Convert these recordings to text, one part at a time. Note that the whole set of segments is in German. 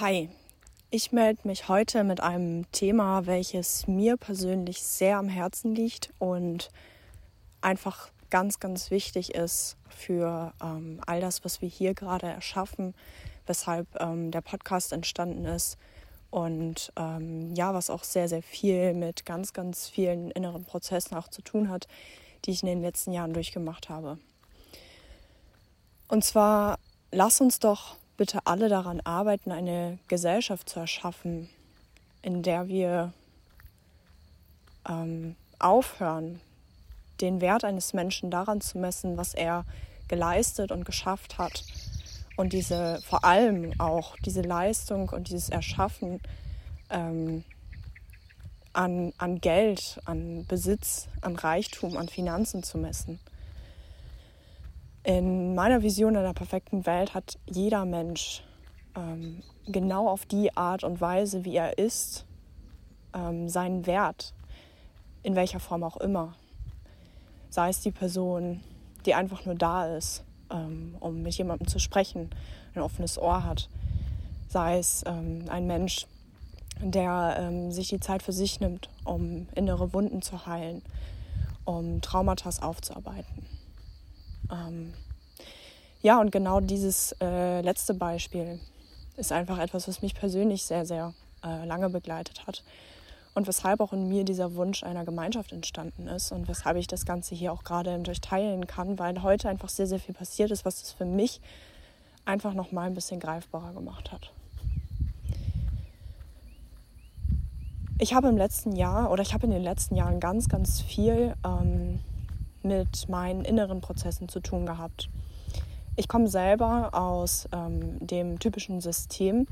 Hi, ich melde mich heute mit einem Thema, welches mir persönlich sehr am Herzen liegt und einfach ganz, ganz wichtig ist für ähm, all das, was wir hier gerade erschaffen, weshalb ähm, der Podcast entstanden ist und ähm, ja, was auch sehr, sehr viel mit ganz, ganz vielen inneren Prozessen auch zu tun hat, die ich in den letzten Jahren durchgemacht habe. Und zwar, lass uns doch bitte alle daran arbeiten, eine Gesellschaft zu erschaffen, in der wir ähm, aufhören, den Wert eines Menschen daran zu messen, was er geleistet und geschafft hat. Und diese vor allem auch diese Leistung und dieses Erschaffen ähm, an, an Geld, an Besitz, an Reichtum, an Finanzen zu messen. In meiner Vision einer perfekten Welt hat jeder Mensch ähm, genau auf die Art und Weise, wie er ist, ähm, seinen Wert, in welcher Form auch immer. Sei es die Person, die einfach nur da ist, ähm, um mit jemandem zu sprechen, ein offenes Ohr hat. Sei es ähm, ein Mensch, der ähm, sich die Zeit für sich nimmt, um innere Wunden zu heilen, um Traumata aufzuarbeiten. Ähm, ja, und genau dieses äh, letzte Beispiel ist einfach etwas, was mich persönlich sehr, sehr äh, lange begleitet hat und weshalb auch in mir dieser Wunsch einer Gemeinschaft entstanden ist und weshalb ich das Ganze hier auch gerade durchteilen kann, weil heute einfach sehr, sehr viel passiert ist, was es für mich einfach noch mal ein bisschen greifbarer gemacht hat. Ich habe im letzten Jahr oder ich habe in den letzten Jahren ganz, ganz viel ähm, mit meinen inneren Prozessen zu tun gehabt. Ich komme selber aus ähm, dem typischen System.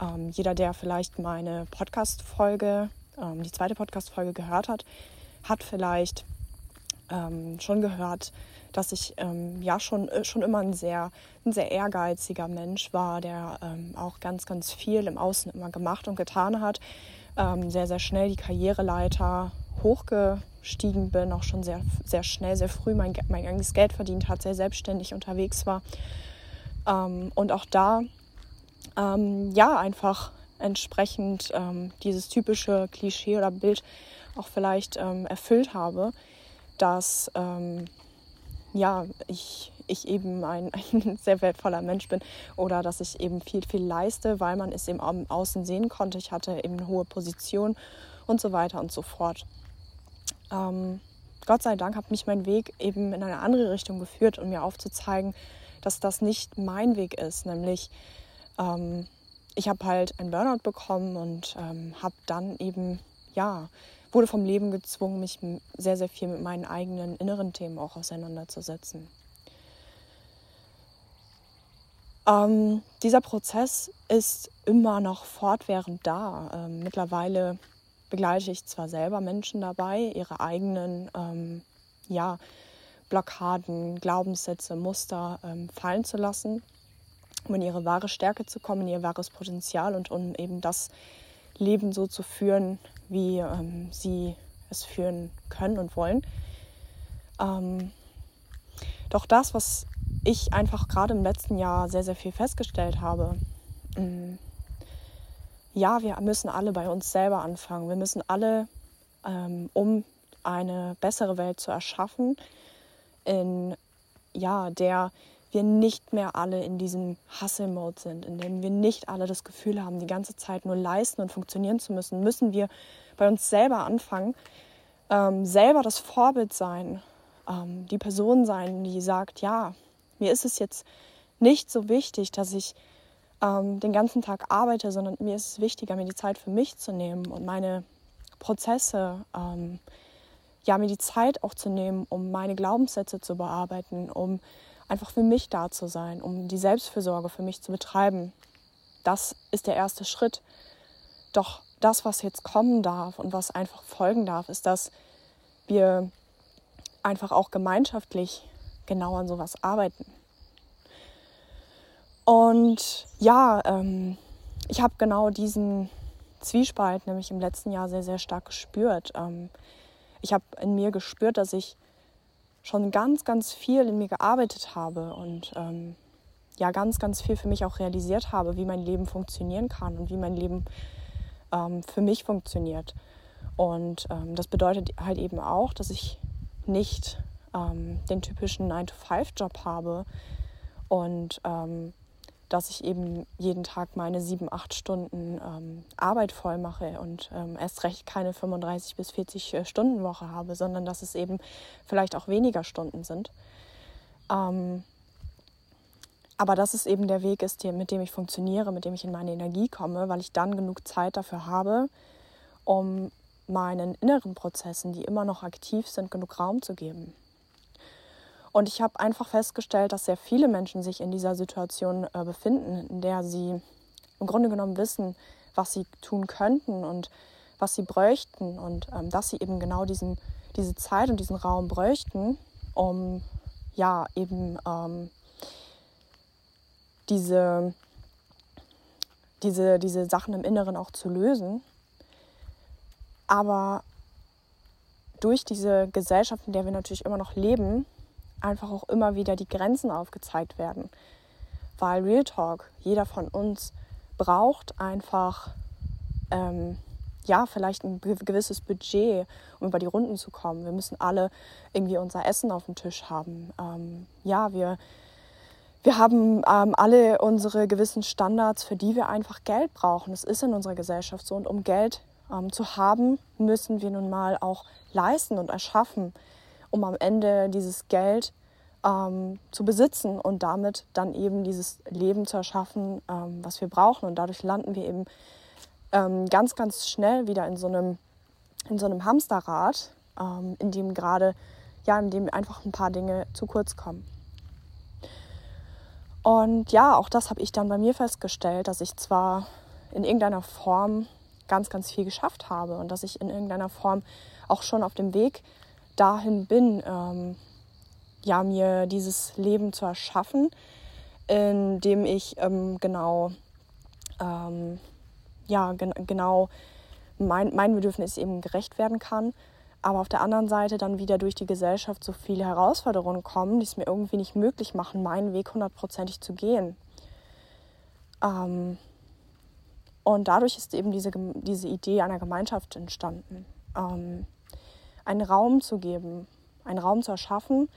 Ähm, jeder, der vielleicht meine Podcast-Folge, ähm, die zweite Podcast-Folge gehört hat, hat vielleicht ähm, schon gehört, dass ich ähm, ja schon, äh, schon immer ein sehr, ein sehr ehrgeiziger Mensch war, der ähm, auch ganz, ganz viel im Außen immer gemacht und getan hat. sehr, sehr schnell die Karriereleiter hochgestiegen bin, auch schon sehr, sehr schnell, sehr früh mein, mein eigenes Geld verdient hat, sehr selbstständig unterwegs war. Ähm, und auch da, ähm, ja, einfach entsprechend ähm, dieses typische Klischee oder Bild auch vielleicht ähm, erfüllt habe, dass ähm, ja, ich, ich eben ein, ein, sehr wertvoller Mensch bin oder dass ich eben viel, viel leiste, weil man es eben Außen sehen konnte. Ich hatte eben eine hohe Position und so weiter und so fort ähm, Gott sei Dank hat mich mein Weg eben in eine andere Richtung geführt, um mir aufzuzeigen, dass das nicht mein Weg ist. Nämlich, ähm, ich habe halt ein Burnout bekommen und ähm, habe dann eben, ja, wurde vom Leben gezwungen, mich sehr, sehr viel mit meinen eigenen inneren Themen auch auseinanderzusetzen. Ähm, dieser Prozess ist immer noch fortwährend da. Ähm, mittlerweile begleite ich zwar selber Menschen dabei, ihre eigenen ähm, ja, Blockaden, Glaubenssätze, Muster ähm, fallen zu lassen, um in ihre wahre Stärke zu kommen, in ihr wahres Potenzial und um eben das Leben so zu führen, wie ähm, sie es führen können und wollen. Ähm, doch das, was ich einfach gerade im letzten Jahr sehr, sehr viel festgestellt habe, mm, ja, wir müssen alle bei uns selber anfangen. Wir müssen alle, ähm, um eine bessere Welt zu erschaffen, in ja, der wir nicht mehr alle in diesem Hustle-Mode sind, in dem wir nicht alle das Gefühl haben, die ganze Zeit nur leisten und funktionieren zu müssen, müssen wir bei uns selber anfangen, ähm, selber das Vorbild sein, ähm, die Person sein, die sagt, ja, mir ist es jetzt nicht so wichtig, dass ich ähm, den ganzen Tag arbeite, sondern mir ist es wichtiger, mir die Zeit für mich zu nehmen und meine Prozesse, ähm, ja, mir die Zeit auch zu nehmen, um meine Glaubenssätze zu bearbeiten, um einfach für mich da zu sein, um die Selbstfürsorge für mich zu betreiben. Das ist der erste Schritt. Doch das, was jetzt kommen darf und was einfach folgen darf, ist, dass wir einfach auch gemeinschaftlich genau an sowas arbeiten. Und ja, ähm, ich habe genau diesen Zwiespalt nämlich im letzten Jahr sehr, sehr stark gespürt. Ähm, ich habe in mir gespürt, dass ich schon ganz, ganz viel in mir gearbeitet habe und ähm, ja ganz, ganz viel für mich auch realisiert habe, wie mein Leben funktionieren kann und wie mein Leben ähm, für mich funktioniert. Und ähm, das bedeutet halt eben auch, dass ich nicht ähm, den typischen 9-to-5-Job habe und ähm, dass ich eben jeden Tag meine sieben, acht Stunden ähm, Arbeit voll mache und ähm, erst recht keine 35 bis 40 äh, Stunden Woche habe, sondern dass es eben vielleicht auch weniger Stunden sind. Ähm, aber dass es eben der Weg ist, mit dem ich funktioniere, mit dem ich in meine Energie komme, weil ich dann genug Zeit dafür habe, um meinen inneren Prozessen, die immer noch aktiv sind, genug Raum zu geben. Und ich habe einfach festgestellt, dass sehr viele Menschen sich in dieser Situation äh, befinden, in der sie im Grunde genommen wissen, was sie tun könnten und was sie bräuchten und ähm, dass sie eben genau diesen, diese Zeit und diesen Raum bräuchten, um ja eben ähm, diese, diese, diese Sachen im Inneren auch zu lösen. Aber durch diese Gesellschaft, in der wir natürlich immer noch leben, einfach auch immer wieder die Grenzen aufgezeigt werden. Weil Real Talk, jeder von uns braucht einfach, ähm, ja, vielleicht ein gewisses Budget, um über die Runden zu kommen. Wir müssen alle irgendwie unser Essen auf dem Tisch haben. Ähm, ja, wir, wir haben ähm, alle unsere gewissen Standards, für die wir einfach Geld brauchen. Das ist in unserer Gesellschaft so. Und um Geld ähm, zu haben, müssen wir nun mal auch leisten und erschaffen um am Ende dieses Geld ähm, zu besitzen und damit dann eben dieses Leben zu erschaffen, ähm, was wir brauchen. Und dadurch landen wir eben ähm, ganz, ganz schnell wieder in so einem, in so einem Hamsterrad, ähm, in dem gerade, ja, in dem einfach ein paar Dinge zu kurz kommen. Und ja, auch das habe ich dann bei mir festgestellt, dass ich zwar in irgendeiner Form ganz, ganz viel geschafft habe und dass ich in irgendeiner Form auch schon auf dem Weg dahin bin, ähm, ja, mir dieses Leben zu erschaffen, in dem ich ähm, genau, ähm, ja, gen genau mein, mein Bedürfnis eben gerecht werden kann. Aber auf der anderen Seite dann wieder durch die Gesellschaft so viele Herausforderungen kommen, die es mir irgendwie nicht möglich machen, meinen Weg hundertprozentig zu gehen. Ähm, und dadurch ist eben diese, diese Idee einer Gemeinschaft entstanden. Ähm, einen Raum zu geben, einen Raum zu erschaffen,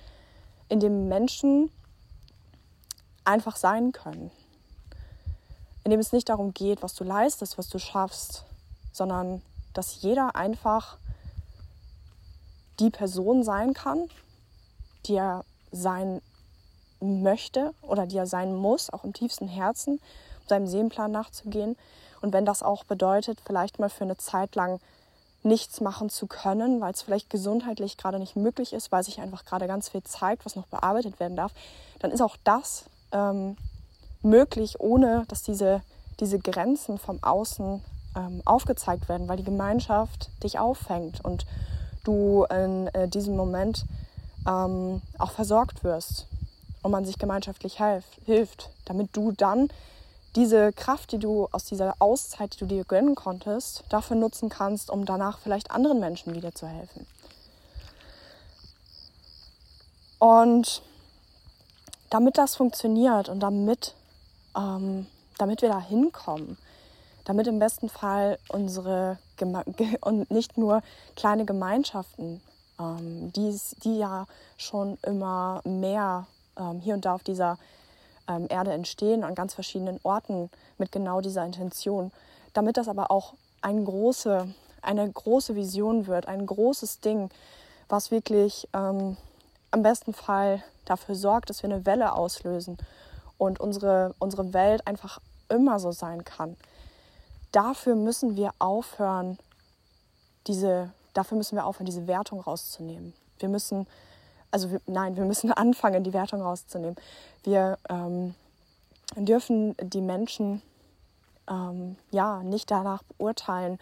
in dem Menschen einfach sein können. In dem es nicht darum geht, was du leistest, was du schaffst, sondern dass jeder einfach die Person sein kann, die er sein möchte oder die er sein muss, auch im tiefsten Herzen, um seinem Seelenplan nachzugehen. Und wenn das auch bedeutet, vielleicht mal für eine Zeit lang nichts machen zu können, weil es vielleicht gesundheitlich gerade nicht möglich ist, weil sich einfach gerade ganz viel zeigt, was noch bearbeitet werden darf, dann ist auch das ähm, möglich, ohne dass diese, diese Grenzen vom Außen ähm, aufgezeigt werden, weil die Gemeinschaft dich auffängt und du in äh, diesem Moment ähm, auch versorgt wirst und man sich gemeinschaftlich hilft, damit du dann diese Kraft, die du aus dieser Auszeit, die du dir gönnen konntest, dafür nutzen kannst, um danach vielleicht anderen Menschen wieder zu helfen. Und damit das funktioniert und damit, ähm, damit wir da hinkommen, damit im besten Fall unsere Geme und nicht nur kleine Gemeinschaften, ähm, die, die ja schon immer mehr ähm, hier und da auf dieser ähm, Erde entstehen an ganz verschiedenen Orten mit genau dieser Intention. Damit das aber auch eine große, eine große Vision wird, ein großes Ding, was wirklich ähm, am besten Fall dafür sorgt, dass wir eine Welle auslösen und unsere, unsere Welt einfach immer so sein kann. Dafür müssen wir aufhören, diese, dafür müssen wir aufhören, diese Wertung rauszunehmen. Wir müssen also wir, nein, wir müssen anfangen, die Wertung rauszunehmen. Wir ähm, dürfen die Menschen ähm, ja nicht danach beurteilen,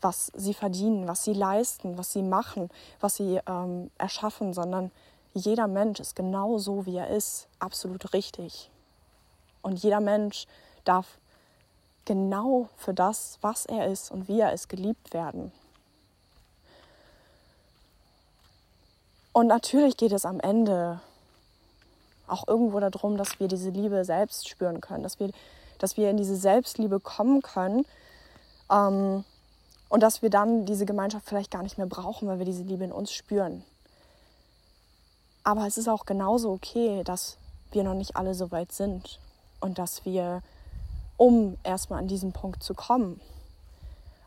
was sie verdienen, was sie leisten, was sie machen, was sie ähm, erschaffen, sondern jeder Mensch ist genau so, wie er ist, absolut richtig. Und jeder Mensch darf genau für das, was er ist und wie er ist, geliebt werden. Und natürlich geht es am Ende auch irgendwo darum, dass wir diese Liebe selbst spüren können, dass wir, dass wir in diese Selbstliebe kommen können ähm, und dass wir dann diese Gemeinschaft vielleicht gar nicht mehr brauchen, weil wir diese Liebe in uns spüren. Aber es ist auch genauso okay, dass wir noch nicht alle so weit sind und dass wir, um erstmal an diesen Punkt zu kommen,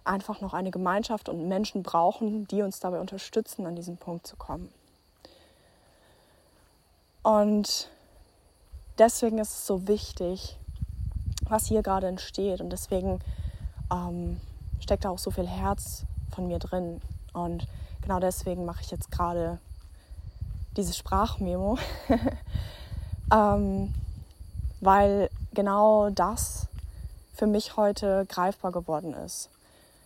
einfach noch eine Gemeinschaft und Menschen brauchen, die uns dabei unterstützen, an diesen Punkt zu kommen. Und deswegen ist es so wichtig, was hier gerade entsteht. Und deswegen ähm, steckt da auch so viel Herz von mir drin. Und genau deswegen mache ich jetzt gerade dieses Sprachmemo, ähm, weil genau das für mich heute greifbar geworden ist.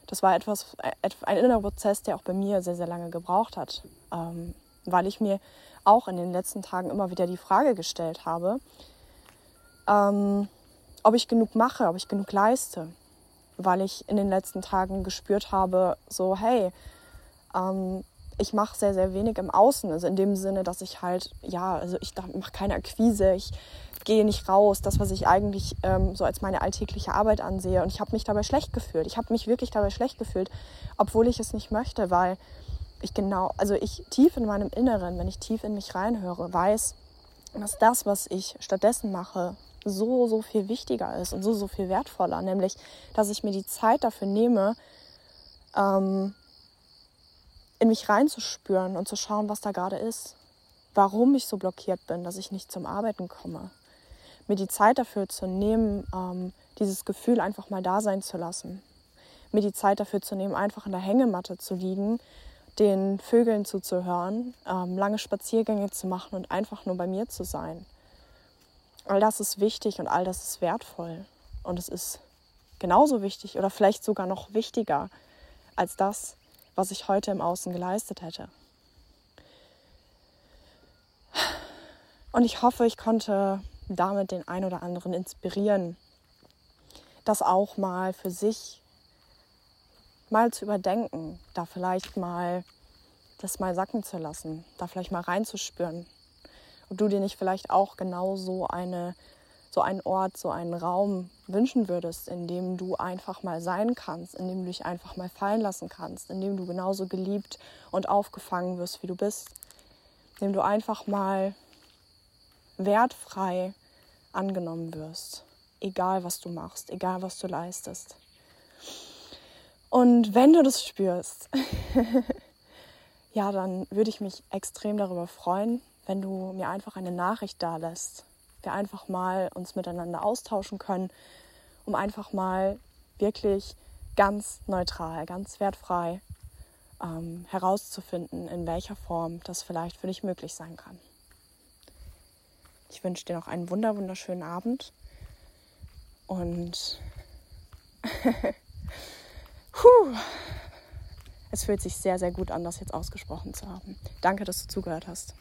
Das war etwas, ein innerer Prozess, der auch bei mir sehr, sehr lange gebraucht hat, ähm, weil ich mir auch in den letzten Tagen immer wieder die Frage gestellt habe, ähm, ob ich genug mache, ob ich genug leiste, weil ich in den letzten Tagen gespürt habe, so hey, ähm, ich mache sehr, sehr wenig im Außen. Also in dem Sinne, dass ich halt, ja, also ich mache keine Akquise, ich gehe nicht raus, das, was ich eigentlich ähm, so als meine alltägliche Arbeit ansehe. Und ich habe mich dabei schlecht gefühlt. Ich habe mich wirklich dabei schlecht gefühlt, obwohl ich es nicht möchte, weil ich genau, also ich tief in meinem Inneren, wenn ich tief in mich reinhöre, weiß, dass das, was ich stattdessen mache, so, so viel wichtiger ist und so, so viel wertvoller. Nämlich, dass ich mir die Zeit dafür nehme, ähm, in mich reinzuspüren und zu schauen, was da gerade ist. Warum ich so blockiert bin, dass ich nicht zum Arbeiten komme. Mir die Zeit dafür zu nehmen, ähm, dieses Gefühl einfach mal da sein zu lassen. Mir die Zeit dafür zu nehmen, einfach in der Hängematte zu liegen, den Vögeln zuzuhören, ähm, lange Spaziergänge zu machen und einfach nur bei mir zu sein. All das ist wichtig und all das ist wertvoll. Und es ist genauso wichtig oder vielleicht sogar noch wichtiger als das, was ich heute im Außen geleistet hätte. Und ich hoffe, ich konnte damit den einen oder anderen inspirieren, das auch mal für sich mal zu überdenken, da vielleicht mal das mal sacken zu lassen, da vielleicht mal reinzuspüren. Ob du dir nicht vielleicht auch genau so eine so einen Ort, so einen Raum wünschen würdest, in dem du einfach mal sein kannst, in dem du dich einfach mal fallen lassen kannst, in dem du genauso geliebt und aufgefangen wirst, wie du bist, in dem du einfach mal wertfrei angenommen wirst, egal was du machst, egal was du leistest. Und wenn du das spürst, ja, dann würde ich mich extrem darüber freuen, wenn du mir einfach eine Nachricht da lässt wir einfach mal uns miteinander austauschen können, um einfach mal wirklich ganz neutral, ganz wertfrei ähm, herauszufinden, in welcher Form das vielleicht für dich möglich sein kann. Ich wünsche dir noch einen wunder wunderschönen Abend und Puh. es fühlt sich sehr, sehr gut an, das jetzt ausgesprochen zu haben. Danke, dass du zugehört hast.